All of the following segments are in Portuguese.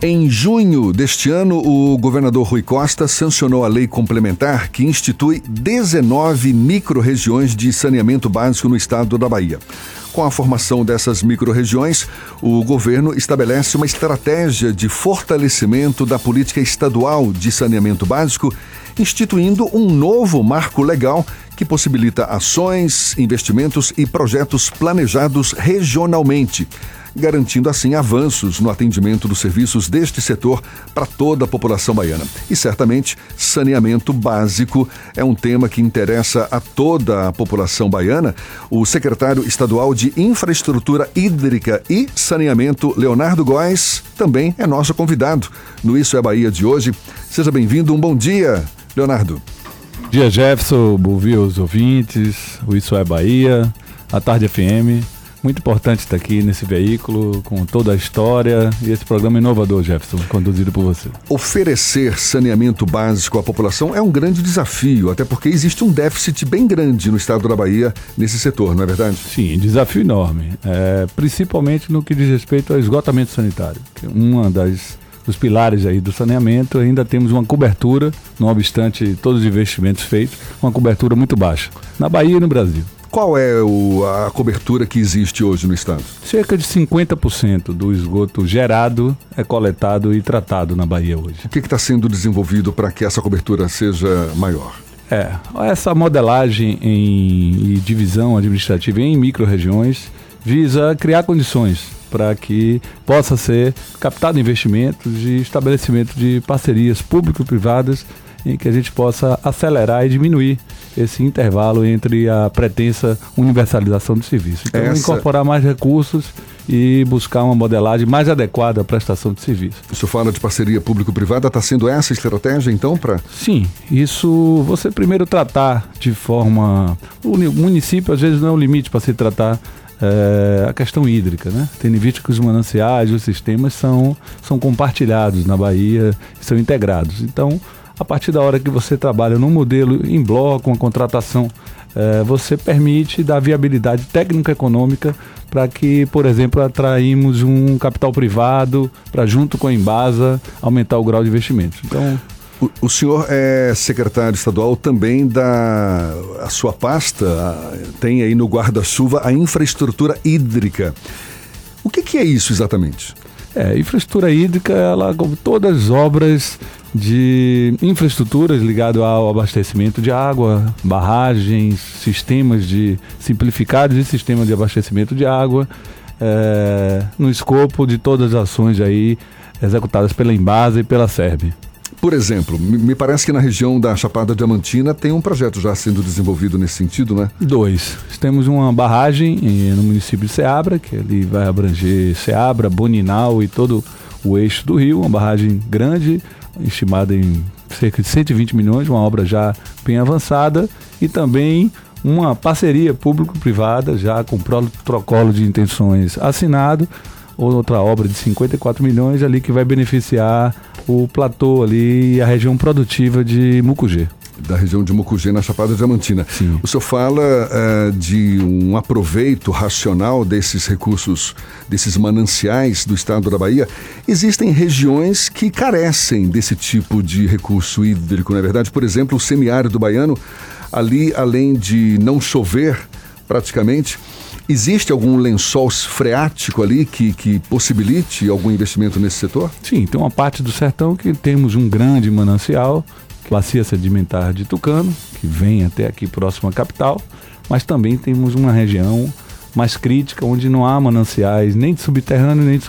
Em junho deste ano, o governador Rui Costa sancionou a lei complementar que institui 19 micro-regiões de saneamento básico no estado da Bahia. Com a formação dessas micro-regiões, o governo estabelece uma estratégia de fortalecimento da política estadual de saneamento básico, instituindo um novo marco legal que possibilita ações, investimentos e projetos planejados regionalmente garantindo assim avanços no atendimento dos serviços deste setor para toda a população baiana. E certamente, saneamento básico é um tema que interessa a toda a população baiana. O secretário estadual de Infraestrutura Hídrica e Saneamento, Leonardo Góes, também é nosso convidado no Isso é Bahia de hoje. Seja bem-vindo, um bom dia, Leonardo. Bom dia, Jefferson, bom dia os ouvintes, o Isso é Bahia, a Tarde FM. Muito importante estar aqui nesse veículo, com toda a história e esse programa inovador, Jefferson, conduzido por você. Oferecer saneamento básico à população é um grande desafio, até porque existe um déficit bem grande no estado da Bahia nesse setor, não é verdade? Sim, desafio enorme, é, principalmente no que diz respeito ao esgotamento sanitário, que é uma das dos pilares aí do saneamento, ainda temos uma cobertura, não obstante todos os investimentos feitos, uma cobertura muito baixa, na Bahia e no Brasil. Qual é o, a cobertura que existe hoje no estado? Cerca de 50% do esgoto gerado é coletado e tratado na Bahia hoje. O que está sendo desenvolvido para que essa cobertura seja maior? É, essa modelagem em, e divisão administrativa em micro-regiões visa criar condições para que possa ser captado investimentos e estabelecimento de parcerias público-privadas em que a gente possa acelerar e diminuir esse intervalo entre a pretensa universalização do serviço. Então, Essa... incorporar mais recursos e buscar uma modelagem mais adequada à prestação de serviço. O senhor fala de parceria público-privada, está sendo essa a estratégia então para? Sim, isso você primeiro tratar de forma. O município às vezes não é um limite para se tratar é, a questão hídrica, né? Tendo em vista que os mananciais, os sistemas são, são compartilhados na Bahia, são integrados. Então, a partir da hora que você trabalha num modelo em bloco, uma contratação, é, você permite dar viabilidade técnica econômica para que, por exemplo, atraímos um capital privado para, junto com a Embasa, aumentar o grau de investimento. Então, o, o, senhor é secretário estadual também da a sua pasta tem aí no guarda-chuva a infraestrutura hídrica. O que, que, é isso exatamente? É, infraestrutura hídrica, ela como todas as obras de infraestruturas ligadas ao abastecimento de água, barragens, sistemas de simplificados e sistemas de abastecimento de água, é, no escopo de todas as ações aí executadas pela Embasa e pela SERB. Por exemplo, me parece que na região da Chapada Diamantina tem um projeto já sendo desenvolvido nesse sentido, né? Dois. Temos uma barragem no município de Ceabra, que ali vai abranger Ceabra, Boninal e todo o eixo do rio, uma barragem grande, estimada em cerca de 120 milhões, uma obra já bem avançada, e também uma parceria público-privada, já com protocolo de intenções assinado, outra obra de 54 milhões ali que vai beneficiar o platô ali e a região produtiva de Mucugê da região de Mucugê, na Chapada Diamantina. Sim. O senhor fala uh, de um aproveito racional desses recursos, desses mananciais do estado da Bahia. Existem regiões que carecem desse tipo de recurso hídrico, não é verdade? Por exemplo, o semiárido baiano, ali, além de não chover praticamente, Existe algum lençol freático ali que, que possibilite algum investimento nesse setor? Sim, tem uma parte do sertão que temos um grande manancial bacia sedimentar de Tucano, que vem até aqui próximo à capital, mas também temos uma região mais crítica, onde não há mananciais nem de subterrâneo nem de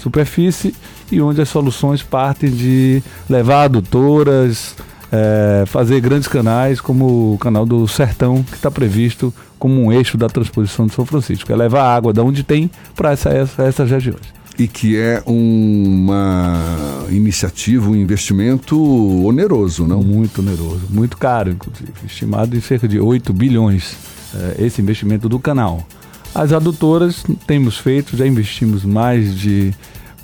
superfície e onde as soluções partem de levar adutoras, é, fazer grandes canais, como o canal do Sertão, que está previsto como um eixo da transposição de São Francisco, é levar água da onde tem para essa, essa, essas regiões e que é uma iniciativa, um investimento oneroso, não? Muito oneroso, muito caro, inclusive, estimado em cerca de 8 bilhões é, esse investimento do canal. As adutoras temos feito, já investimos mais de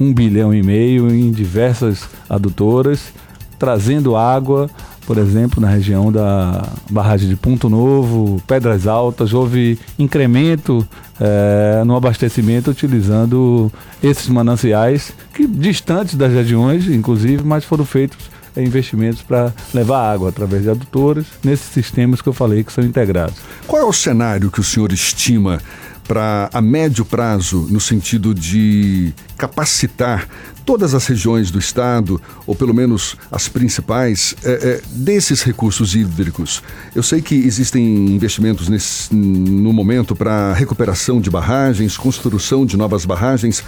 um bilhão e meio em diversas adutoras, trazendo água, por exemplo, na região da barragem de Ponto Novo, Pedras Altas, houve incremento é, no abastecimento utilizando esses mananciais, que distantes das regiões, inclusive, mas foram feitos é, investimentos para levar água através de adutoras nesses sistemas que eu falei que são integrados. Qual é o cenário que o senhor estima para a médio prazo, no sentido de capacitar todas as regiões do estado, ou pelo menos as principais, é, é, desses recursos hídricos. Eu sei que existem investimentos nesse, no momento para recuperação de barragens, construção de novas barragens.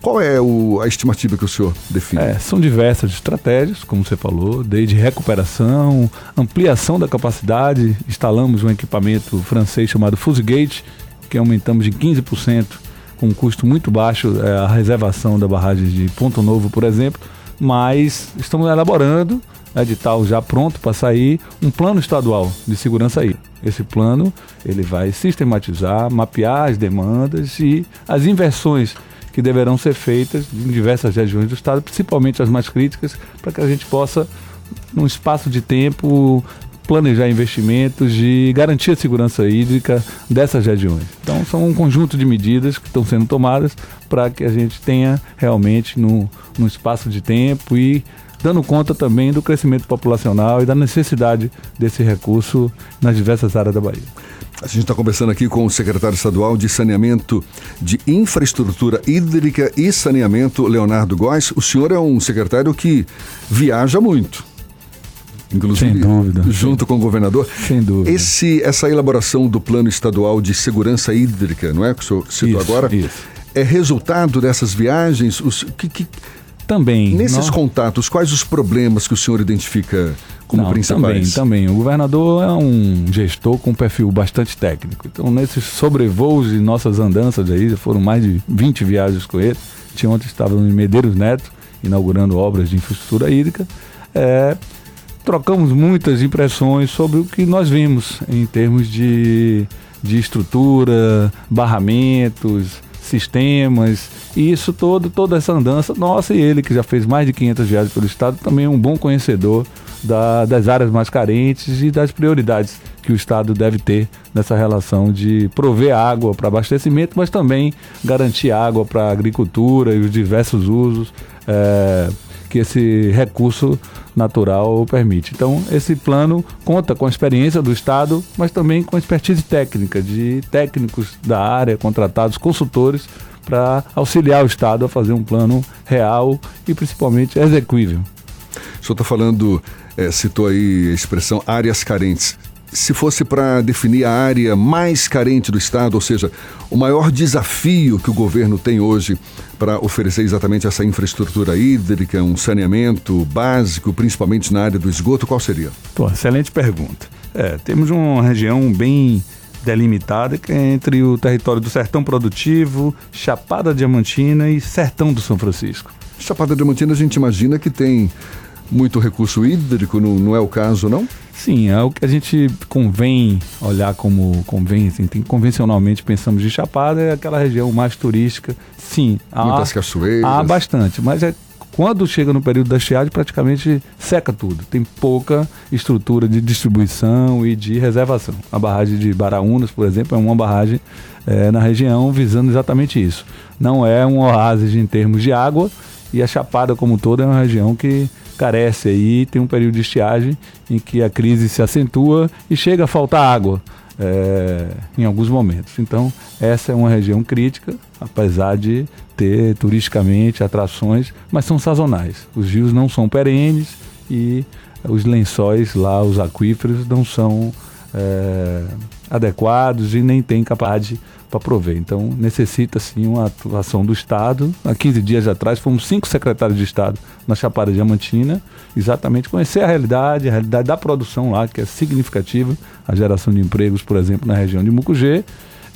Qual é o, a estimativa que o senhor define? É, são diversas estratégias, como você falou, desde recuperação, ampliação da capacidade. Instalamos um equipamento francês chamado Fusegate, que aumentamos de 15% com um custo muito baixo é, a reservação da barragem de Ponto Novo, por exemplo, mas estamos elaborando edital já pronto para sair um plano estadual de segurança aí. Esse plano ele vai sistematizar, mapear as demandas e as inversões que deverão ser feitas em diversas regiões do estado, principalmente as mais críticas, para que a gente possa, num espaço de tempo, planejar investimentos de garantir a segurança hídrica dessas regiões. Então, são um conjunto de medidas que estão sendo tomadas para que a gente tenha realmente no, no espaço de tempo e dando conta também do crescimento populacional e da necessidade desse recurso nas diversas áreas da Bahia. A gente está conversando aqui com o secretário estadual de Saneamento de Infraestrutura Hídrica e Saneamento, Leonardo Góes. O senhor é um secretário que viaja muito inclusive Sem dúvida. junto com o governador. Sem dúvida. Esse, essa elaboração do Plano Estadual de Segurança Hídrica, não é? Que o senhor citou isso, agora, isso. é resultado dessas viagens? Os, que, que, também. Nesses contatos, quais os problemas que o senhor identifica como não, principais? Também, também. O governador é um gestor com um perfil bastante técnico. Então, nesses sobrevoos e nossas andanças aí, foram mais de 20 viagens com ele. Tinha ontem estávamos em Medeiros Neto, inaugurando obras de infraestrutura hídrica. É, trocamos muitas impressões sobre o que nós vimos em termos de, de estrutura, barramentos, sistemas, e isso todo, toda essa andança, nossa e ele que já fez mais de 500 viagens pelo estado, também é um bom conhecedor da, das áreas mais carentes e das prioridades que o estado deve ter nessa relação de prover água para abastecimento, mas também garantir água para a agricultura e os diversos usos. É, que esse recurso natural permite. Então, esse plano conta com a experiência do Estado, mas também com a expertise técnica de técnicos da área, contratados, consultores, para auxiliar o Estado a fazer um plano real e principalmente execuível. O senhor está falando, é, citou aí a expressão áreas carentes se fosse para definir a área mais carente do Estado, ou seja, o maior desafio que o governo tem hoje para oferecer exatamente essa infraestrutura hídrica, um saneamento básico, principalmente na área do esgoto, qual seria? Pô, excelente pergunta. É, temos uma região bem delimitada que é entre o território do Sertão Produtivo, Chapada Diamantina e Sertão do São Francisco. Chapada Diamantina a gente imagina que tem muito recurso hídrico, não, não é o caso, não? Sim, é o que a gente convém olhar como convém, assim, tem, convencionalmente pensamos de Chapada, é aquela região mais turística. Sim, há, muitas cachoeiras. Há bastante, mas é quando chega no período da estiagem, praticamente seca tudo. Tem pouca estrutura de distribuição e de reservação. A barragem de Baraunas, por exemplo, é uma barragem é, na região visando exatamente isso. Não é um oásis em termos de água e a Chapada como todo é uma região que carece aí, tem um período de estiagem em que a crise se acentua e chega a faltar água é, em alguns momentos. Então, essa é uma região crítica, apesar de ter turisticamente atrações, mas são sazonais. Os rios não são perenes e os lençóis lá, os aquíferos, não são é, adequados e nem têm capacidade para prover. Então, necessita sim uma atuação do Estado. Há 15 dias atrás, fomos cinco secretários de Estado na Chapada Diamantina, exatamente conhecer a realidade, a realidade da produção lá, que é significativa, a geração de empregos, por exemplo, na região de Mucugê.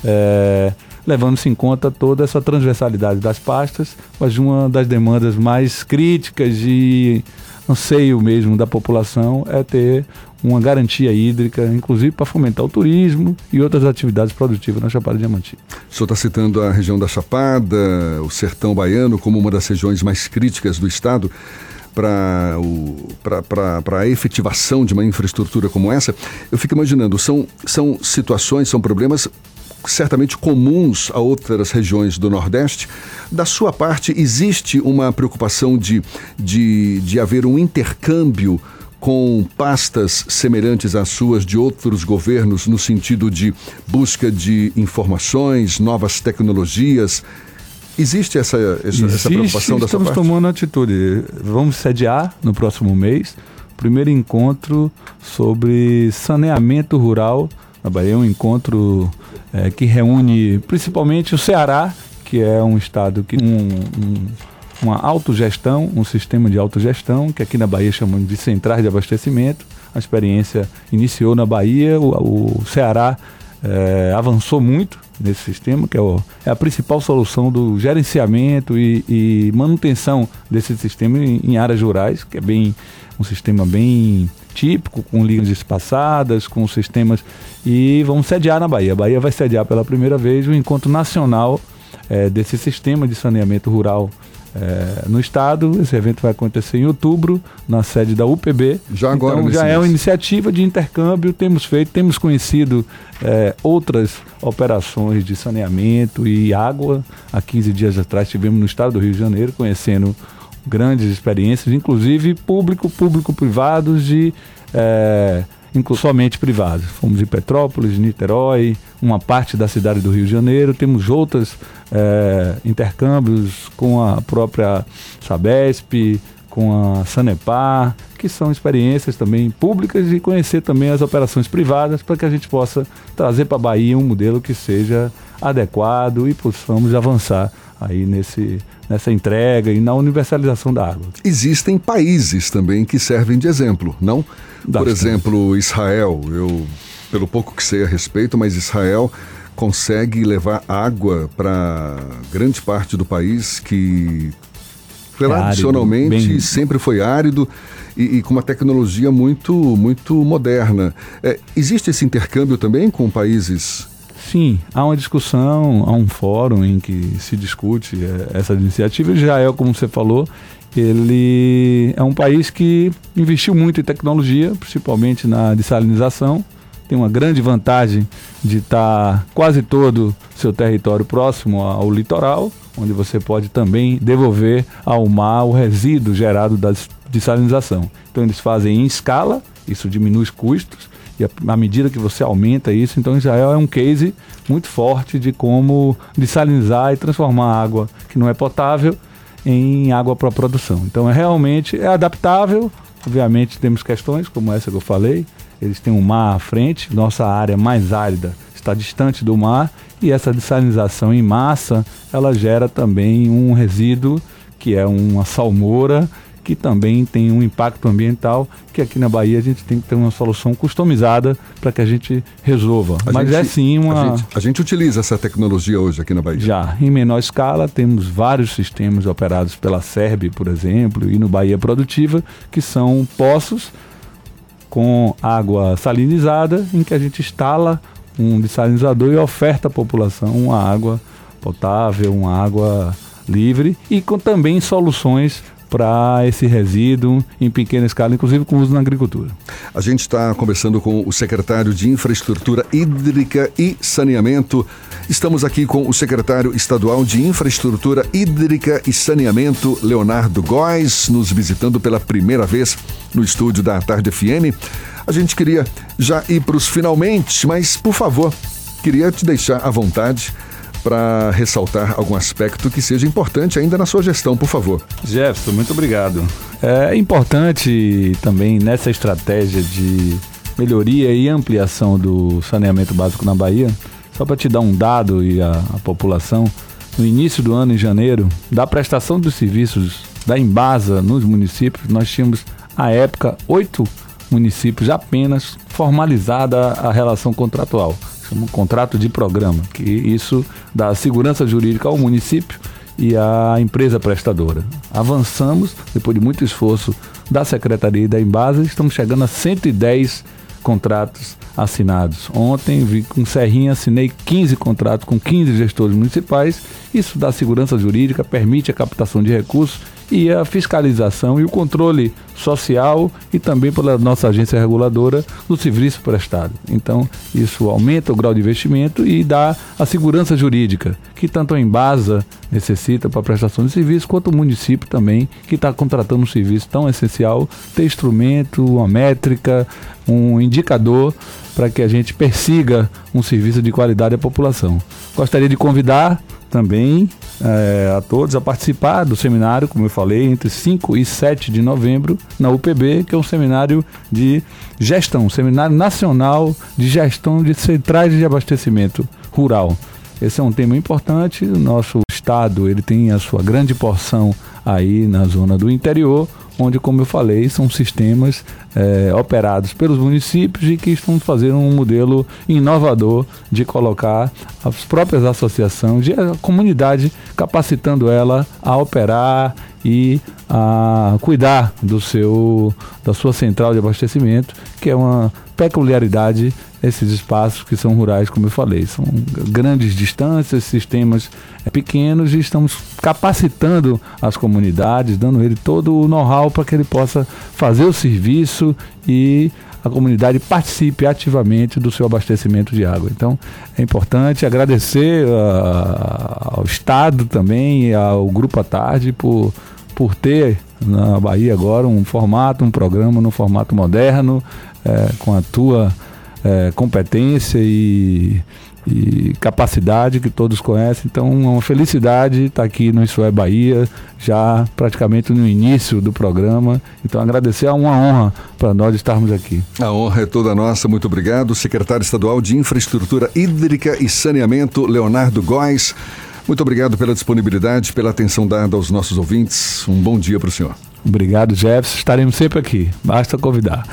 É, levando-se em conta toda essa transversalidade das pastas, mas uma das demandas mais críticas e anseio mesmo da população é ter uma garantia hídrica, inclusive para fomentar o turismo e outras atividades produtivas na Chapada Diamantina. O senhor está citando a região da Chapada, o sertão baiano, como uma das regiões mais críticas do estado. para a efetivação de uma infraestrutura como essa, eu fico imaginando, são, são situações, são problemas certamente comuns a outras regiões do Nordeste. Da sua parte, existe uma preocupação de, de, de haver um intercâmbio com pastas semelhantes às suas de outros governos, no sentido de busca de informações, novas tecnologias? Existe essa, essa, Existe, essa preocupação da sua parte? Estamos tomando atitude. Vamos sediar no próximo mês o primeiro encontro sobre saneamento rural na Bahia. É um encontro é, que reúne principalmente o Ceará, que é um estado que um, um uma autogestão, um sistema de autogestão, que aqui na Bahia chamamos de centrais de abastecimento. A experiência iniciou na Bahia, o, o Ceará é, avançou muito nesse sistema, que é, o, é, a principal solução do gerenciamento e, e manutenção desse sistema em, em, áreas rurais, que é bem um sistema bem típico, com linhas espaçadas, com sistemas. E vamos sediar na Bahia. A Bahia vai sediar pela primeira vez o encontro nacional é, desse sistema de saneamento rural é, no estado. Esse evento vai acontecer em outubro, na sede da UPB. Já agora, então, já é uma iniciativa de intercâmbio. Temos feito, temos conhecido é, outras operações de saneamento e água. Há 15 dias atrás estivemos no estado do Rio de Janeiro conhecendo grandes experiências, inclusive público, público-privados de é, somente privados. Fomos em Petrópolis, Niterói, uma parte da cidade do Rio de Janeiro. Temos outros é, intercâmbios com a própria Sabesp, com a Sanepar, que são experiências também públicas e conhecer também as operações privadas para que a gente possa trazer para a Bahia um modelo que seja adequado e possamos avançar aí nesse, nessa entrega e na universalização da água. Existem países também que servem de exemplo, não? Por exemplo, Israel. Eu, pelo pouco que sei a respeito, mas Israel consegue levar água para grande parte do país que tradicionalmente é bem... sempre foi árido e, e, com uma tecnologia muito muito moderna. É, existe esse intercâmbio também com países Sim, há uma discussão, há um fórum em que se discute é, essa iniciativa. Israel, como você falou, ele é um país que investiu muito em tecnologia, principalmente na dessalinização. Tem uma grande vantagem de estar quase todo seu território próximo ao litoral, onde você pode também devolver ao mar o resíduo gerado da dessalinização. Então eles fazem em escala, isso diminui os custos e à medida que você aumenta isso, então Israel é um case muito forte de como desalinizar e transformar água que não é potável em água para produção. Então é realmente é adaptável. Obviamente temos questões como essa que eu falei. Eles têm um mar à frente, nossa área mais árida está distante do mar e essa desalinização em massa ela gera também um resíduo que é uma salmoura que também tem um impacto ambiental, que aqui na Bahia a gente tem que ter uma solução customizada para que a gente resolva. A Mas gente, é sim uma. A gente, a gente, utiliza essa tecnologia hoje aqui na Bahia? Já, em menor escala, temos vários sistemas operados pela SERB, por exemplo, e no Bahia Produtiva, que são poços com água salinizada, em que a gente instala um desalinizador e oferta à população uma água potável, uma água livre e com também soluções para esse resíduo em pequena escala, inclusive com uso na agricultura. A gente está conversando com o secretário de Infraestrutura Hídrica e Saneamento. Estamos aqui com o secretário estadual de Infraestrutura Hídrica e Saneamento, Leonardo Góes, nos visitando pela primeira vez no estúdio da Tarde FM. A gente queria já ir para os finalmente, mas por favor, queria te deixar à vontade para ressaltar algum aspecto que seja importante ainda na sua gestão, por favor. Jefferson, muito obrigado. É importante também nessa estratégia de melhoria e ampliação do saneamento básico na Bahia, só para te dar um dado e a, a, população, no início do ano, em janeiro, da prestação dos serviços da Embasa nos municípios, nós tínhamos, à época, oito municípios apenas formalizada a relação contratual chama contrato de programa, que isso dá segurança jurídica ao município e à empresa prestadora. Avançamos, depois de muito esforço da Secretaria e da Embasa, estamos chegando a 110 contratos assinados. Ontem, vi com Serrinha, assinei 15 contratos com 15 gestores municipais. Isso dá segurança jurídica, permite a captação de recursos e a fiscalização e o controle social e também pela nossa agência reguladora do serviço prestado. Então, isso aumenta o grau de investimento e dá a segurança jurídica, que tanto a Embasa necessita para a prestação de serviço, quanto o município também, que está contratando um serviço tão essencial, ter instrumento, uma métrica, um indicador para que a gente persiga um serviço de qualidade à população. Gostaria de convidar também é, a todos a participar do seminário, como eu falei, entre 5 e 7 de novembro, na UPB, que é um seminário de gestão, seminário nacional de gestão de centrais de abastecimento rural. Esse é um tema importante. Nosso estado ele tem a sua grande porção aí na zona do interior, onde, como eu falei, são sistemas é, operados pelos municípios e que estão fazendo um modelo inovador de colocar as próprias associações e a comunidade capacitando ela a operar e a cuidar do seu da sua central de abastecimento, que é uma peculiaridade esses espaços que são rurais, como eu falei, são grandes distâncias, sistemas pequenos e estamos capacitando as comunidades, dando ele todo o know-how para que ele possa fazer o serviço e a comunidade participe ativamente do seu abastecimento de água. Então é importante agradecer uh, ao Estado também, ao Grupo à Tarde por, por ter na Bahia agora um formato, um programa no formato moderno, é, com a tua é, competência e, e, capacidade que todos conhecem. Então, é uma felicidade estar aqui no Isso é Bahia, já praticamente no início do programa. Então, agradecer é uma honra para nós estarmos aqui. A honra é toda nossa, muito obrigado. Secretário Estadual de Infraestrutura Hídrica e Saneamento, Leonardo Góes. Muito obrigado pela disponibilidade, pela atenção dada aos nossos ouvintes. Um bom dia para o senhor. Obrigado, Jefferson. Estaremos sempre aqui. Basta convidar.